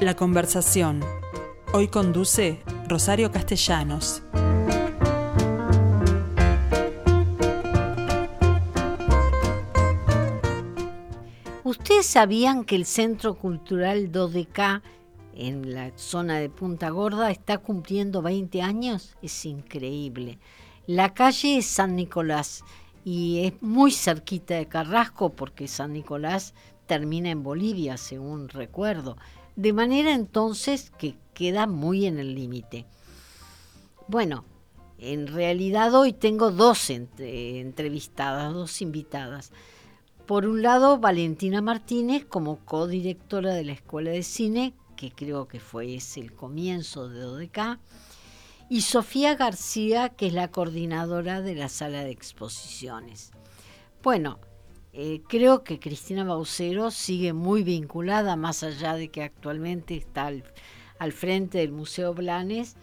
La conversación. Hoy conduce Rosario Castellanos. ¿Ustedes sabían que el Centro Cultural 2DK en la zona de Punta Gorda está cumpliendo 20 años? Es increíble. La calle es San Nicolás y es muy cerquita de Carrasco porque San Nicolás termina en Bolivia, según recuerdo. De manera entonces que queda muy en el límite. Bueno, en realidad hoy tengo dos entrevistadas, dos invitadas. Por un lado, Valentina Martínez como codirectora de la Escuela de Cine, que creo que fue ese el comienzo de ODK, y Sofía García, que es la coordinadora de la sala de exposiciones. Bueno, eh, creo que Cristina Baucero sigue muy vinculada, más allá de que actualmente está al, frente del Museo Blanes.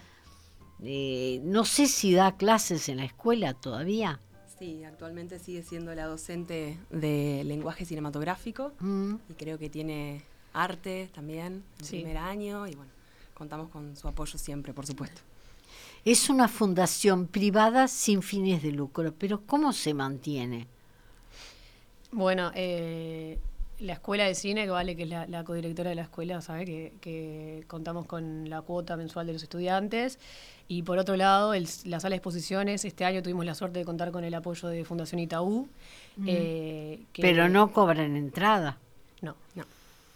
Eh, no sé si da clases en la escuela todavía. Sí, actualmente sigue siendo la docente de lenguaje cinematográfico mm. y creo que tiene arte también en primer año y bueno, contamos con su apoyo siempre, por supuesto. Es una fundación privada sin fines de lucro, pero ¿cómo se mantiene? Bueno, eh, la escuela de cine, que vale que es la, codirectora de la escuela, sabe que, contamos con la cuota mensual de los estudiantes. Y por otro lado, la sala de exposiciones, este año tuvimos la suerte de contar con el apoyo de Fundación Itaú. Eh, Pero no cobran entrada. No, no.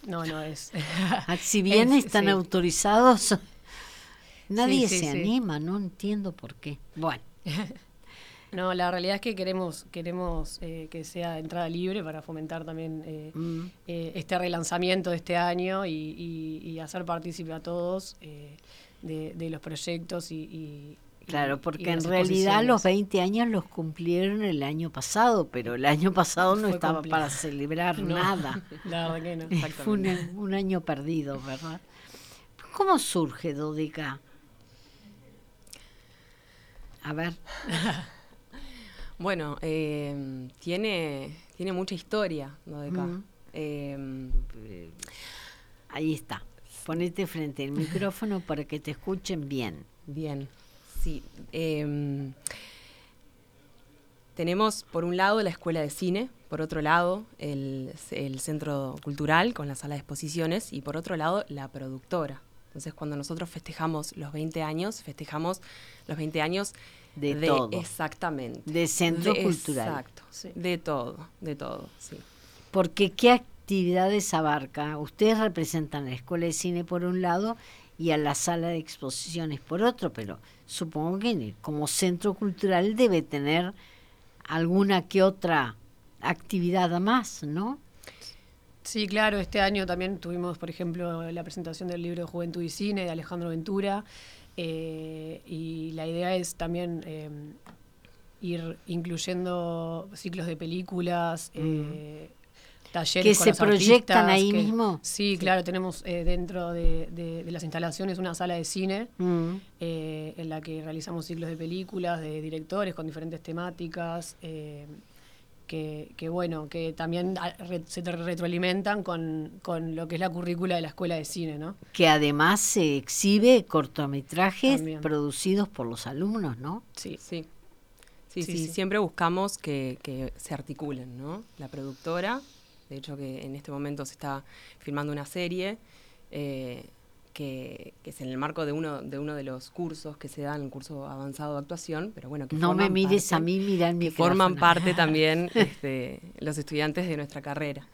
No, no es. Ah, si bien están autorizados, nadie se anima, no entiendo por qué. Bueno. No, la realidad es que queremos queremos eh, que sea entrada libre para fomentar también eh, mm. eh, este relanzamiento de este año y, hacer partícipe a todos de, los proyectos y... claro, porque en realidad los 20 años los cumplieron el año pasado, pero el año pasado no estaba para celebrar nada. La verdad que no. Fue un, un, año perdido, ¿verdad? ¿Cómo surge Dodica? A ver. Bueno, eh, tiene, tiene mucha historia ¿no? de acá. Em, Ahí está. Ponete frente al micrófono para que te escuchen bien. Bien, sí. Em, tenemos por un lado la escuela de cine, por otro lado el, el, centro cultural con la sala de exposiciones y por otro lado la productora. Entonces cuando nosotros festejamos los 20 años, festejamos los 20 años de, todo. Exactamente. De centro cultural. Exacto, de todo, de todo, sí. Porque ¿qué actividades abarca? Ustedes representan la Escuela de Cine por un lado y a la sala de exposiciones por otro, pero supongo que como centro cultural debe tener alguna que otra actividad más, ¿no? Sí, claro, este año también tuvimos, por ejemplo, la presentación del libro de Juventud y Cine de Alejandro Ventura, eh, y la idea es también eh, ir incluyendo ciclos de películas, eh, talleres que se proyectan ahí mismo. Sí, claro, tenemos dentro de, las instalaciones una sala de cine mm. en la que realizamos ciclos de películas de directores con diferentes temáticas que, bueno, que también se retroalimentan con, lo que es la currícula de la escuela de cine, ¿no? Que además se exhibe cortometrajes producidos por los alumnos, ¿no? Sí, sí. Sí, sí, siempre buscamos que, se articulen, ¿no? La productora, de hecho que en este momento se está filmando una serie, eh, que, es en el marco de uno de uno de los cursos que se dan, el curso avanzado de actuación, pero bueno, que no me mires a mí, mira que forman parte también este, los estudiantes de nuestra carrera.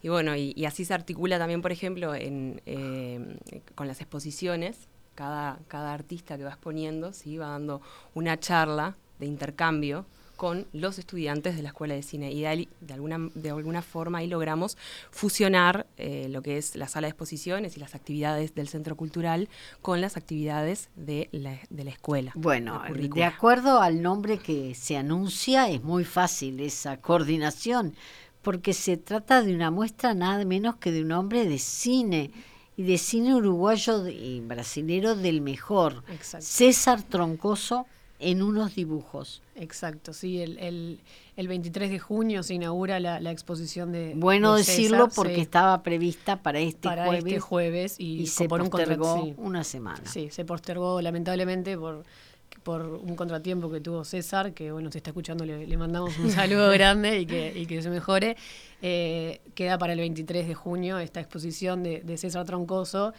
Y bueno, y, así se articula también, por ejemplo, en, eh, con las exposiciones, cada, cada artista que va exponiendo, ¿sí? va dando una charla de intercambio con los estudiantes de la Escuela de Cine. Y de, alguna, de alguna forma ahí logramos fusionar eh, lo que es la sala de exposiciones y las actividades del Centro Cultural con las actividades de la, de la escuela. Bueno, de acuerdo al nombre que se anuncia, es muy fácil esa coordinación, porque se trata de una muestra nada menos que de un hombre de cine y de cine uruguayo y brasilero del mejor. César Troncoso en unos dibujos. Exacto, sí, el, el, el 23 de junio se inaugura la, la exposición de... Bueno de decirlo César, porque sí, estaba prevista para este para jueves este jueves y, y se por un postergó sí. una semana. Sí, se postergó lamentablemente por, por un contratiempo que tuvo César, que bueno, se está escuchando, le, le mandamos un saludo grande y que, y que se mejore. Eh, queda para el 23 de junio esta exposición de, de César Troncoso,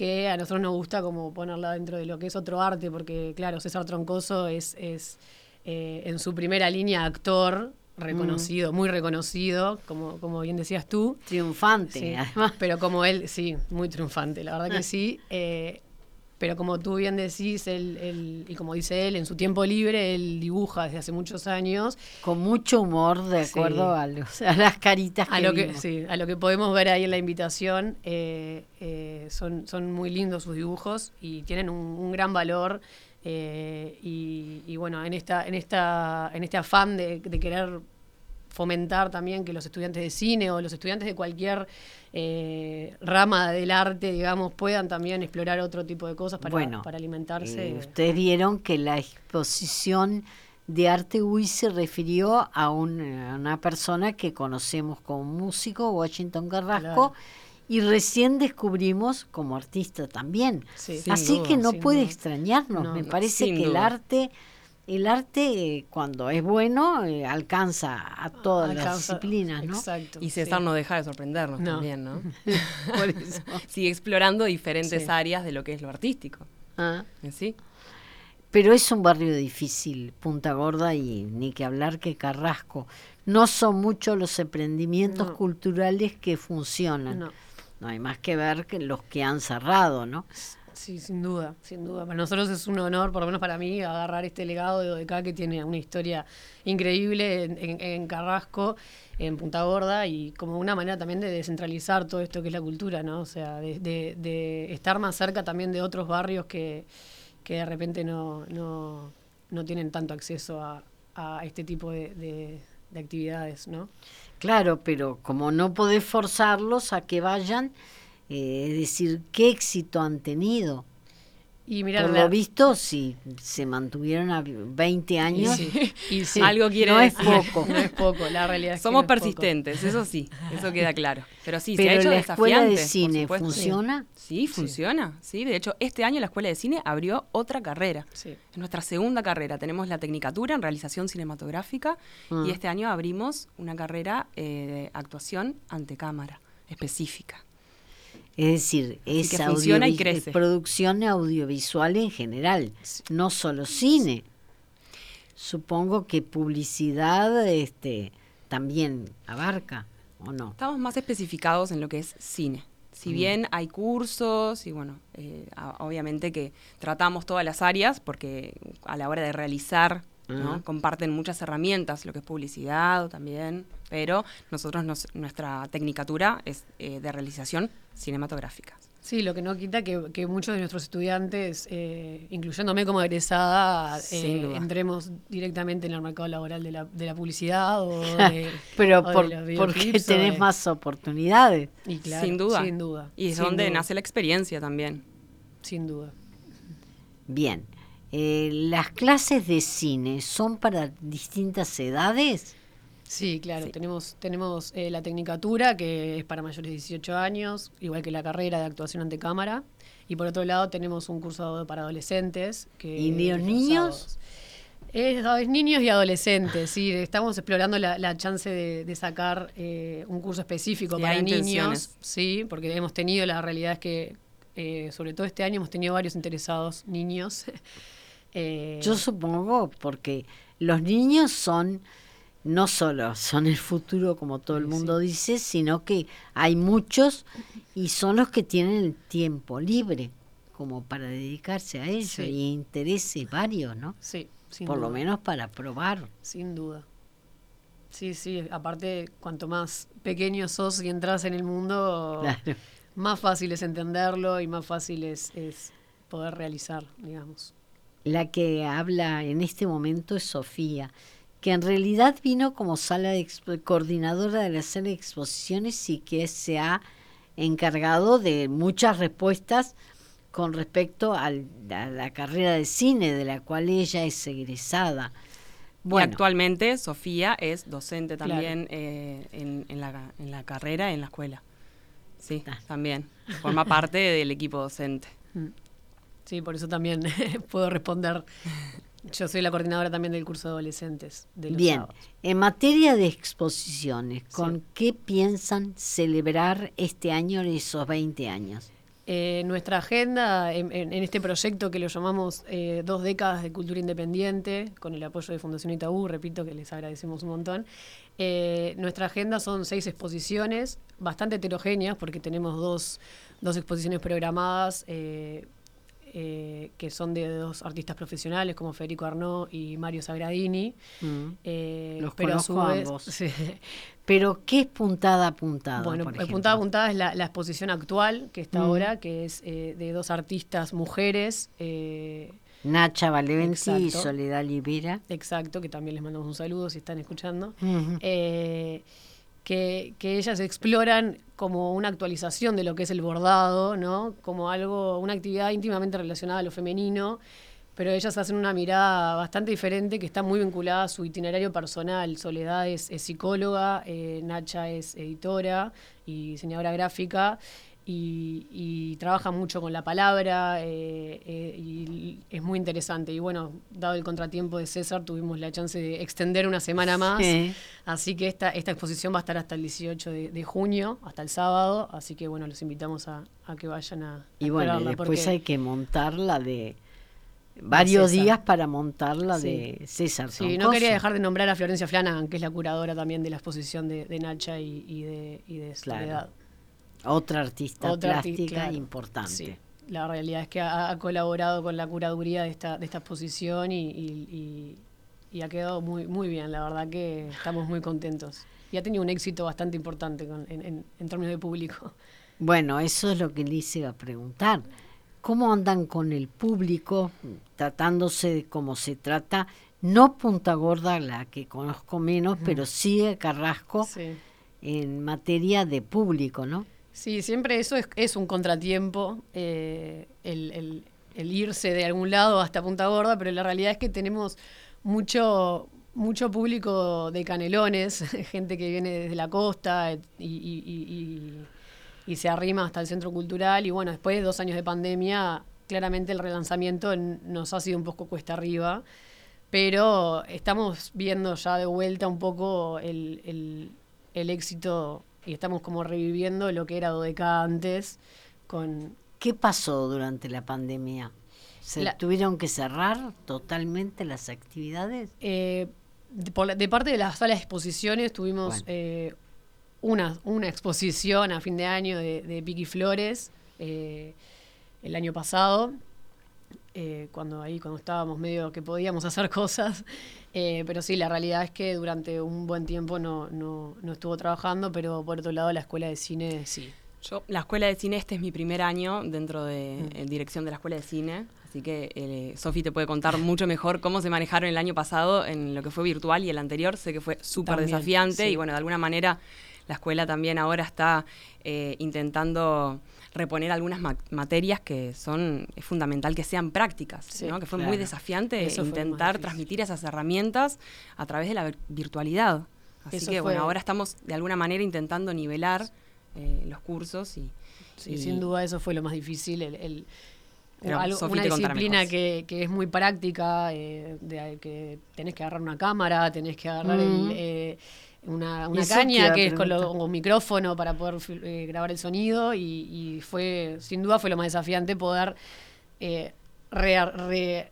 que a nosotros nos gusta como ponerla dentro de lo que es otro arte, porque claro, César Troncoso es, es eh, en su primera línea actor reconocido, muy reconocido, como, como bien decías tú. Triunfante, Sí, además. Pero como él, sí, muy triunfante, la verdad que sí. eh, pero como tú bien decís, él, él- y como dice él, en su tiempo libre, él dibuja desde hace muchos años. Con mucho humor, de Sí. acuerdo a, los- a las caritas que A lo que, sí, a lo que podemos ver ahí en la invitación, eh, eh, son, son muy lindos sus dibujos y tienen un, un gran valor. eh, y, y bueno, en esta, en esta, en este afán de, de querer fomentar también que los estudiantes de cine o los estudiantes de cualquier eh, rama del arte, digamos, puedan también explorar otro tipo de cosas para, Bueno, para alimentarse. Eh, ustedes vieron que la exposición de arte UI se refirió a, un- a una persona que conocemos como músico, Washington Carrasco, Claro. y recién descubrimos como artista también. Sí. Así duda, que no puede duda. extrañarnos. No, Me parece que el arte, el arte eh, cuando es bueno eh, alcanza a todas las disciplinas, ¿no? Exacto. Y César sí. no deja de sorprendernos No. también, ¿no? Por eso. Sigue explorando diferentes Sí. áreas de lo que es lo artístico. Ah. ¿Sí? Pero es un barrio difícil, Punta Gorda y ni que hablar que Carrasco. No son muchos los emprendimientos No. culturales que funcionan. No. No hay más que ver que los que han cerrado, ¿no? Sí, sin duda, sin duda. Para nosotros es un honor, por lo menos para mí, agarrar este legado de Dodeca que tiene una historia increíble en, en- en Carrasco, en Punta Gorda, y como una manera también de descentralizar todo esto que es la cultura, ¿no? O sea, de, de- de estar más cerca también de otros barrios que, que de repente no, no, no tienen tanto acceso a, a este tipo de, de- de actividades, ¿no? Claro, pero como no podés forzarlos a que vayan, eh, es decir, ¿qué éxito han tenido? Y mira, Por lo visto, si se mantuvieron a 20 y años, sí, y sí. Algo quiere no es poco. No es poco, la realidad es que Somos no es poco. persistentes, eso sí, eso queda claro. Pero sí, se ha Pero hecho la escuela de cine funciona. Sí, funciona. Sí, de hecho, este año la Escuela de Cine abrió otra carrera. Sí. Es nuestra segunda carrera. Tenemos la Tecnicatura en realización cinematográfica Ah. y este año abrimos una carrera eh, de actuación ante cámara específica. Es decir, es, que funciona y audiovi- crece. es producción audiovisual en general, no solo cine. Supongo que publicidad este, también abarca, ¿o no? Estamos más especificados en lo que es cine. Mm. Si bien hay cursos y bueno, eh, obviamente que tratamos todas las áreas porque a la hora de realizar comparten muchas herramientas, lo que es publicidad también, pero nosotros nos- nuestra tecnicatura es eh, de realización cinematográfica. Sí, lo que no quita que, que muchos de nuestros estudiantes, eh, incluyéndome como egresada, eh, entremos directamente en el mercado laboral de la, de la publicidad o de, Pero o por, porque o tenés de- más oportunidades. y claro, sin duda. Sin duda. Y es sin donde duda, nace la experiencia también. Sin duda. Bien, eh, ¿las clases de cine son para distintas edades? Sí, claro, Sí. tenemos, tenemos eh, la tecnicatura, que es para mayores de 18 años, igual que la carrera de actuación ante cámara. Y por otro lado tenemos un curso para adolescentes. Que ¿Y los los niños? Es, es niños y adolescentes, sí. Estamos explorando la, la chance de, de sacar eh, un curso específico Sí, para hay niños. intenciones. Sí, porque hemos tenido, la realidad es que, eh, sobre todo este año, hemos tenido varios interesados niños. Eh, Yo supongo porque los niños son no solo son el futuro como todo el Sí, mundo dice, sino que hay muchos y son los que tienen el tiempo libre como para dedicarse a eso Sí. y intereses varios, ¿no? sí, sin Por lo menos para probar. Sin duda. Sí, sí, aparte, cuanto más pequeño sos y entras en el mundo, Claro. más fácil es entenderlo y más fácil es, es poder realizar, digamos. La que habla en este momento es Sofía, que en realidad vino como sala de coordinadora de la sala de exposiciones y que se ha encargado de muchas respuestas con respecto al- a la carrera de cine de la cual ella es egresada. Y Bueno, actualmente Sofía es docente Claro. también eh, en, en la, en la carrera, en la escuela. Sí, Ah. también. Forma parte del equipo docente. Sí, por eso también puedo responder. Yo soy la coordinadora también del curso de adolescentes. De los bien, sábados. en materia de exposiciones, ¿con Sí. qué piensan celebrar este año esos 20 años? Eh, nuestra agenda en, en- en este proyecto que lo llamamos eh, Dos décadas de cultura independiente, con el apoyo de Fundación Itaú, repito que les agradecemos un montón. eh, nuestra agenda son seis exposiciones, bastante heterogéneas, porque tenemos dos, dos exposiciones programadas. Eh, que son de dos artistas profesionales como Federico Arnaud y Mario Sagradini. Mm. eh, Los pero a su conozco a vez- ambos. sí. Pero, ¿qué es puntada a puntada? Bueno, por eh, puntada a puntada es la, la exposición actual que está Mm. ahora, que es eh, de dos artistas mujeres. Nacha Valeventi y. Soledad Libera. exacto, que también les mandamos un saludo si están escuchando. Eh, que, que ellas exploran como una actualización de lo que es el bordado, ¿no? Como algo, una actividad íntimamente relacionada a lo femenino, pero ellas hacen una mirada bastante diferente que está muy vinculada a su itinerario personal. Soledad es, psicóloga, eh, Nacha es editora y diseñadora gráfica. Y, y trabaja mucho con la palabra eh, eh, y es muy interesante. Y bueno, dado el contratiempo de César, tuvimos la chance de extender una semana más. Sí. Así que esta, esta exposición va a estar hasta el 18 de, de junio, hasta el sábado. Así que bueno, los invitamos a, a que vayan a, a Y bueno, y después hay que montarla de varios César. días para montarla Sí. de César Sí, no quería dejar de nombrar a Florencia Flanagan, que es la curadora también de la exposición de, de Nacha y, y de, y de Claro. Soledad. Otra artista Otra plástica claro. importante. Sí, la realidad es que ha, ha colaborado con la curaduría de esta, de esta exposición y, y- y- y ha quedado muy, muy bien. La verdad que estamos muy contentos. Y ha tenido un éxito bastante importante con- en, en- en términos de público. Bueno, eso es lo que les iba a preguntar. ¿Cómo andan con el público, tratándose de cómo se trata? No Punta Gorda, la que conozco menos, pero sí Carrasco Sí. en materia de público, ¿no? Sí, siempre eso es, es un contratiempo, eh, el, irse de algún lado hasta Punta Gorda, pero la realidad es que tenemos mucho, mucho público de canelones, gente que viene desde la costa y, y- se arrima hasta el centro cultural. Y bueno, después de dos años de pandemia, claramente el relanzamiento nos ha sido un poco cuesta arriba. Pero estamos viendo ya de vuelta un poco el éxito y estamos como reviviendo lo que era Dodeca antes con... ¿Qué pasó durante la pandemia? ¿Se La- tuvieron que cerrar totalmente las actividades? eh, de, por la- de parte de la sala de exposiciones tuvimos Bueno. eh, una, una exposición a fin de año de, de Piqui Flores eh, el año pasado, cuando ahí cuando estábamos medio que podíamos hacer cosas. Eh, pero sí, la realidad es que durante un buen tiempo no, no, no estuvo trabajando, pero por otro lado la escuela de cine sí. Yo, la escuela de cine, este es mi primer año dentro de Mm. eh, dirección de la escuela de cine, así que eh, Sofi te puede contar mucho mejor cómo se manejaron el año pasado en lo que fue virtual y el anterior, sé que fue súper desafiante sí. y bueno, de alguna manera la escuela también ahora está eh, intentando reponer algunas ma- materias que son, es fundamental que sean prácticas, Sí, ¿no? que fue claro. muy desafiante Eso intentar transmitir esas herramientas a través de la vir- virtualidad. Así Eso que fue- bueno, ahora estamos de alguna manera intentando nivelar eh, los cursos y, Sí, y- sin duda eso fue lo más difícil. El, el- Pero algo- una disciplina que, que es muy práctica, eh, de que tenés que agarrar una cámara, tenés que agarrar el, eh, una, una caña que es con lo- preguntar. un micrófono para poder eh, grabar el sonido y, y fue, sin duda fue lo más desafiante poder eh, rea- re-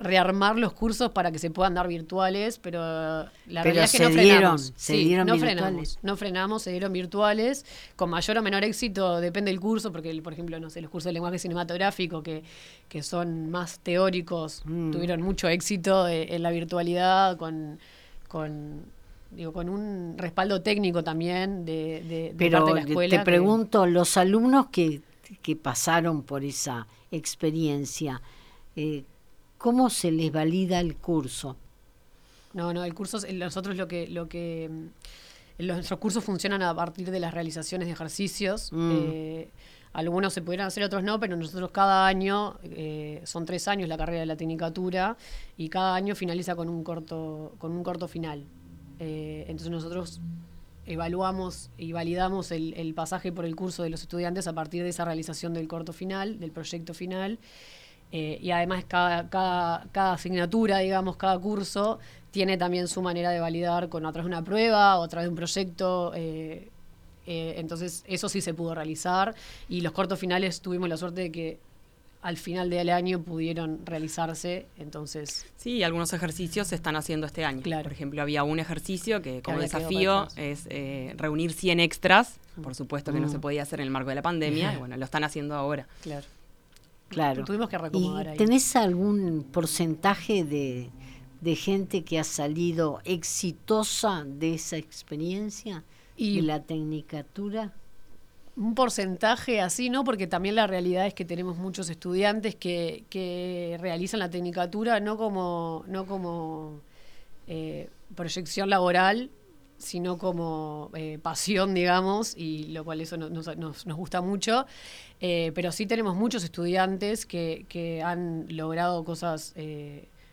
rearmar los cursos para que se puedan dar virtuales, pero la Pero realidad es que no dieron, frenamos. se Sí, dieron no virtuales. frenamos, no frenamos, se dieron virtuales, con mayor o menor éxito, depende del curso, porque el- por ejemplo, no sé, los cursos de lenguaje cinematográfico que, que son más teóricos, Mm. tuvieron mucho éxito eh, en la virtualidad, con, con digo, con un respaldo técnico también de, de- de Pero parte de la escuela. te que- pregunto, los alumnos que, que pasaron por esa experiencia, eh, ¿cómo se les valida el curso? No, no, el curso, es- nosotros lo que, lo que, mm, nuestros cursos funcionan a partir de las realizaciones de ejercicios. Mm. Eh, algunos se pudieran hacer, otros no, pero nosotros cada año, eh, son tres años la carrera de la tecnicatura, y cada año finaliza con un corto, con un corto final. Eh, entonces nosotros evaluamos y validamos el, pasaje por el curso de los estudiantes a partir de esa realización del corto final, del proyecto final. Eh, y además cada, cada, asignatura, digamos, cada curso tiene también su manera de validar con a través de una prueba o a través de un proyecto. Eh, entonces eso sí se pudo realizar y los cortos finales tuvimos la suerte de que al final del año pudieron realizarse, entonces... Sí, algunos ejercicios se están haciendo este año. Claro. Por ejemplo, había un ejercicio que como desafío es eh, reunir 100 extras, por supuesto que no se mm. podía hacer en el marco de la pandemia, y bueno, lo están haciendo ahora. Claro. Claro. Tuvimos que recomodar ¿Y ¿Tenés algún porcentaje de, de gente que ha salido exitosa de esa experiencia? ¿Y de la tecnicatura? Un porcentaje así, ¿no? Porque también la realidad es que tenemos muchos estudiantes que, que realizan la tecnicatura no como, no como eh, proyección laboral, sino como eh, pasión, digamos, y lo cual eso nos, nos, gusta mucho. Eh, pero sí tenemos muchos estudiantes que, que han logrado cosas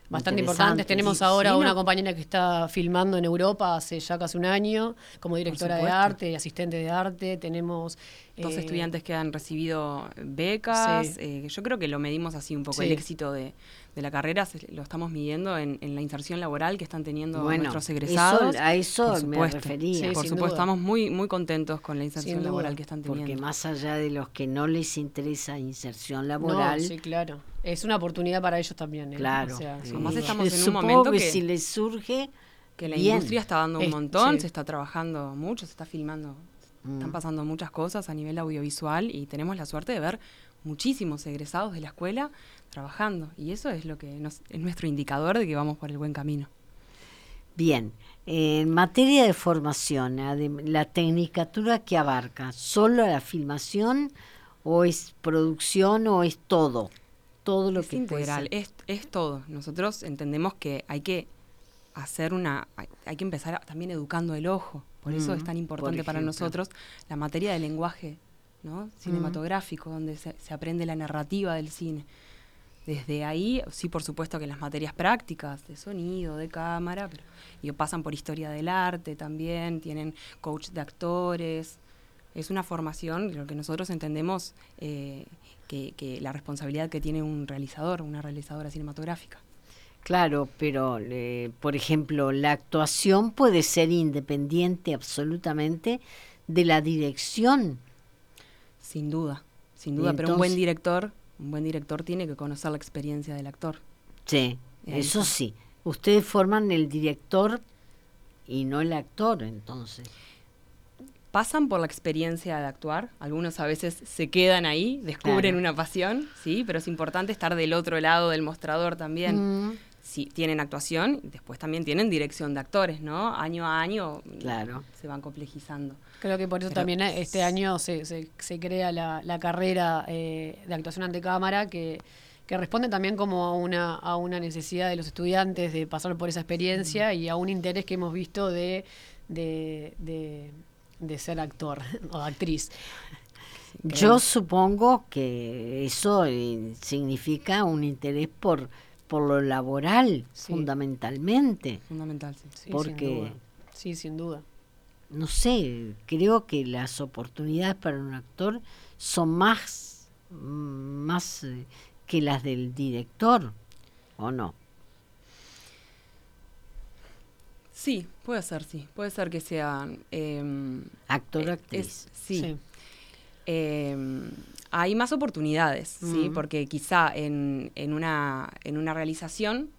bastante importantes. Tenemos ahora una compañera que está filmando en Europa hace ya casi un año como directora de arte y asistente de arte. Tenemos dos eh, estudiantes que han recibido becas. Eh, yo creo que lo medimos así un poco el éxito de, la carrera, lo estamos midiendo en, la inserción laboral que están teniendo nuestros egresados. a eso me refería. por supuesto, estamos muy muy contentos con la inserción laboral que están teniendo. Porque más allá de los que no les interesa inserción laboral, sí, claro es una oportunidad para ellos también. ¿eh? Claro. Además estamos en un momento que, si les surge que la industria está dando un montón, se está trabajando mucho, se está filmando, están mm. pasando muchas cosas a nivel audiovisual y tenemos la suerte de ver muchísimos egresados de la escuela trabajando y eso es lo que es nuestro indicador de que vamos por el buen camino. Bien, en materia de formación, la tecnicatura que abarca, ¿solo la filmación o es producción o es todo? todo lo es que integral, es, es todo. Nosotros entendemos que hay que hacer una, hay, que empezar también educando el ojo. Por eso es tan importante para nosotros la materia del lenguaje ¿no? cinematográfico, donde se, aprende la narrativa del cine. Desde ahí, sí, por supuesto que las materias prácticas de sonido, de cámara, pero y pasan por historia del arte también, tienen coach de actores. Es una formación, lo que nosotros entendemos eh, que, la responsabilidad que tiene un realizador, una realizadora cinematográfica. Claro, pero por ejemplo, la actuación puede ser independiente absolutamente de la dirección. Sin duda, sin duda, pero un buen director, un buen director tiene que conocer la experiencia del actor. Sí, eso sí. Ustedes forman el director y no el actor, entonces pasan por la experiencia de actuar, algunos a veces se quedan ahí, descubren una pasión, sí, pero es importante estar del otro lado del mostrador también. Mm. Sí, tienen actuación, después también tienen dirección de actores, ¿no? Año a año claro. se van complejizando. Creo que por eso también eh, este año se, se, crea la, carrera eh, de actuación ante cámara que, que responde también como a una, a una necesidad de los estudiantes de pasar por esa experiencia y a un interés que hemos visto de, de de ser actor o actriz. Yo supongo que eso eh, significa un interés por, por lo laboral, fundamentalmente. Fundamental, sí. Porque, sí, sin duda. No sé, creo que las oportunidades para un actor son más, más eh, que las del director, ¿o no? Sí, puede ser, sí. Puede ser que sea... Eh, Actor, actriz. sí. Em, hay más oportunidades, ¿sí? Porque quizá en, en, una, en una realización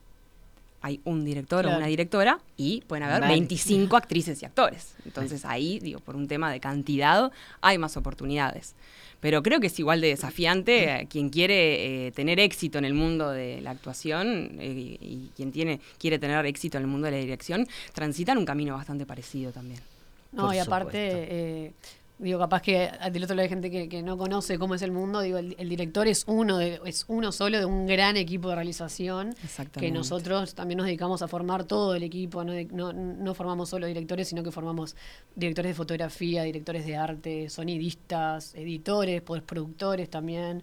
hay un director o una directora y pueden haber 25 actrices y actores. Entonces ahí, digo, por un tema de cantidad, hay más oportunidades. Pero creo que es igual de desafiante eh, quien quiere eh, tener éxito en el mundo de la actuación eh, y quien tiene, quiere tener éxito en el mundo de la dirección, transitan un camino bastante parecido también. No, y aparte, Digo, capaz que del otro lado hay gente que, no conoce cómo es el mundo. Digo, el, director es uno, de, es uno solo de un gran equipo de realización. Que nosotros también nos dedicamos a formar todo el equipo. No, no, formamos solo directores, sino que formamos directores de fotografía, directores de arte, sonidistas, editores, productores también.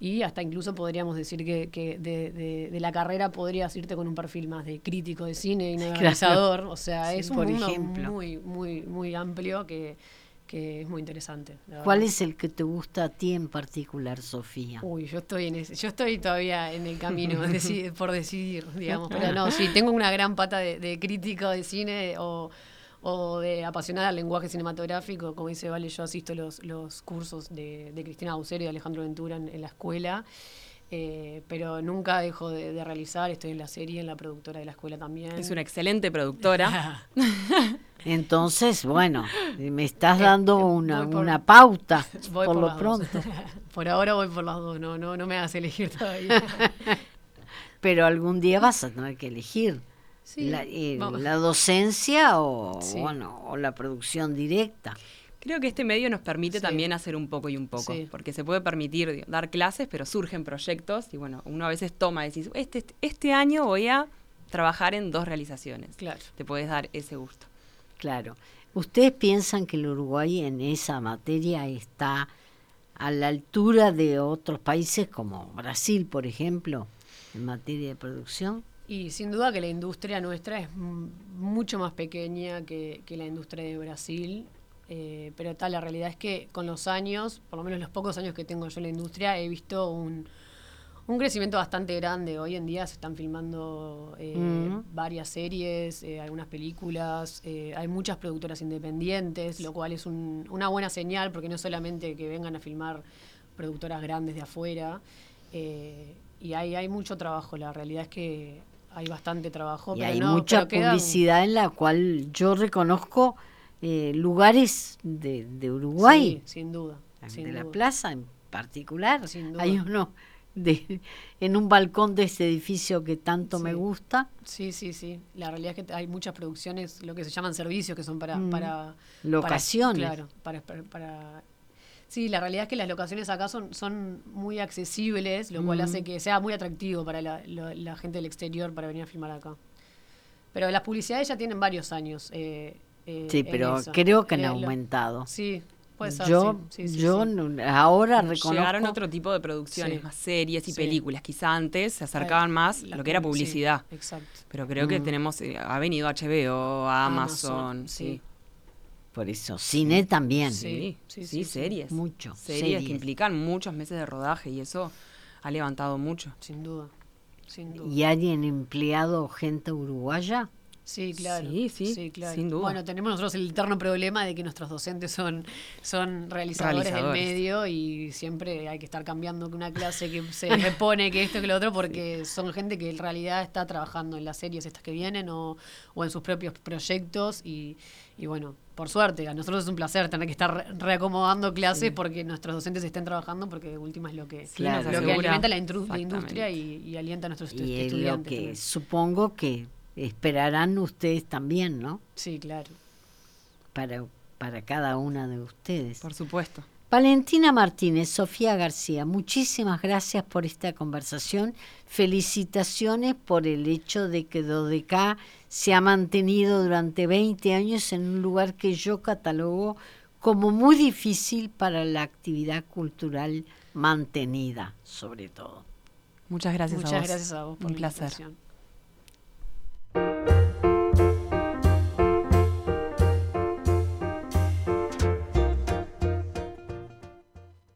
Y hasta incluso podríamos decir que, de, la carrera podrías irte con un perfil más de crítico de cine y no realizador. O sea, es un mundo muy, muy, muy amplio que que es muy interesante. ¿Cuál es el que te gusta a ti en particular, Sofía? Uy, yo estoy en ese, yo estoy todavía en el camino por decidir, digamos, pero no, sí, tengo una gran pata de, crítico de cine o, de apasionada al lenguaje cinematográfico, como dice Vale, yo asisto los, los cursos de, Cristina Bucero y Alejandro Ventura en, la escuela. Eh, pero nunca dejo de, de, realizar, estoy en la serie, en la productora de la escuela también. Es una excelente productora. Entonces, bueno, me estás eh, dando eh, una, pauta por, lo pronto. por ahora voy por las dos, no, no, no me hagas elegir todavía. Pero algún día vas a tener que elegir. Eh, la, docencia o, bueno, o la producción directa. Creo que este medio nos permite también hacer un poco y un poco, porque se puede permitir dar clases, pero surgen proyectos y bueno, uno a veces toma y dice, este, este año voy a trabajar en dos realizaciones. Claro. Te puedes dar ese gusto. Claro. ¿Ustedes piensan que el Uruguay en esa materia está a la altura de otros países como Brasil, por ejemplo, en materia de producción? Y sin duda que la industria nuestra es mucho más pequeña que, la industria de Brasil, eh, pero tal, la realidad es que con los años, por lo menos los pocos años que tengo yo en la industria, he visto un, un crecimiento bastante grande. Hoy en día se están filmando eh, varias series, eh, algunas películas, eh, hay muchas productoras independientes, lo cual es una buena señal porque no solamente que vengan a filmar productoras grandes de afuera, y hay, hay mucho trabajo, la realidad es que hay bastante trabajo. Y hay mucha publicidad en la cual yo reconozco lugares de, Uruguay. Sí, sin duda. de la plaza en particular. Sin duda. Hay uno de, en un balcón de ese edificio que tanto me gusta. Sí, sí, sí. La realidad es que hay muchas producciones, lo que se llaman servicios, que son para... Mm. para Locaciones. claro, para, para, Sí, la realidad es que las locaciones acá son, son muy accesibles, lo cual hace mm. que sea muy atractivo para la, la, gente del exterior para venir a filmar acá. Pero las publicidades ya tienen varios años. Eh, eh, sí, pero creo que han aumentado. Sí, yo, yo ahora reconozco. Llegaron otro tipo de producciones, más series y películas. Quizá antes se acercaban más a lo que era publicidad. exacto. Pero creo que mm. tenemos, eh, ha venido HBO, Amazon, sí. Por eso, cine también. Sí, sí, series. Mucho. Series, que implican muchos meses de rodaje y eso ha levantado mucho. Sin duda. Sin duda. ¿Y alguien empleado gente uruguaya? Sí, claro. Sí, sí, claro. Sin duda. Bueno, tenemos nosotros el eterno problema de que nuestros docentes son, son realizadores, del medio y siempre hay que estar cambiando una clase que se repone que esto que lo otro porque son gente que en realidad está trabajando en las series estas que vienen o, en sus propios proyectos y, bueno, por suerte, a nosotros es un placer tener que estar reacomodando clases porque nuestros docentes estén trabajando porque de última es lo que, lo que alimenta la, industria y, alienta a nuestros y estudiantes. Lo que supongo que esperarán ustedes también, ¿no? Sí, claro. Para, para cada una de ustedes. Por supuesto. Valentina Martínez, Sofía García, muchísimas gracias por esta conversación. Felicitaciones por el hecho de que Dodeca se ha mantenido durante 20 años en un lugar que yo catalogo como muy difícil para la actividad cultural mantenida, sobre todo. Muchas gracias Muchas a vos. gracias a vos por un placer.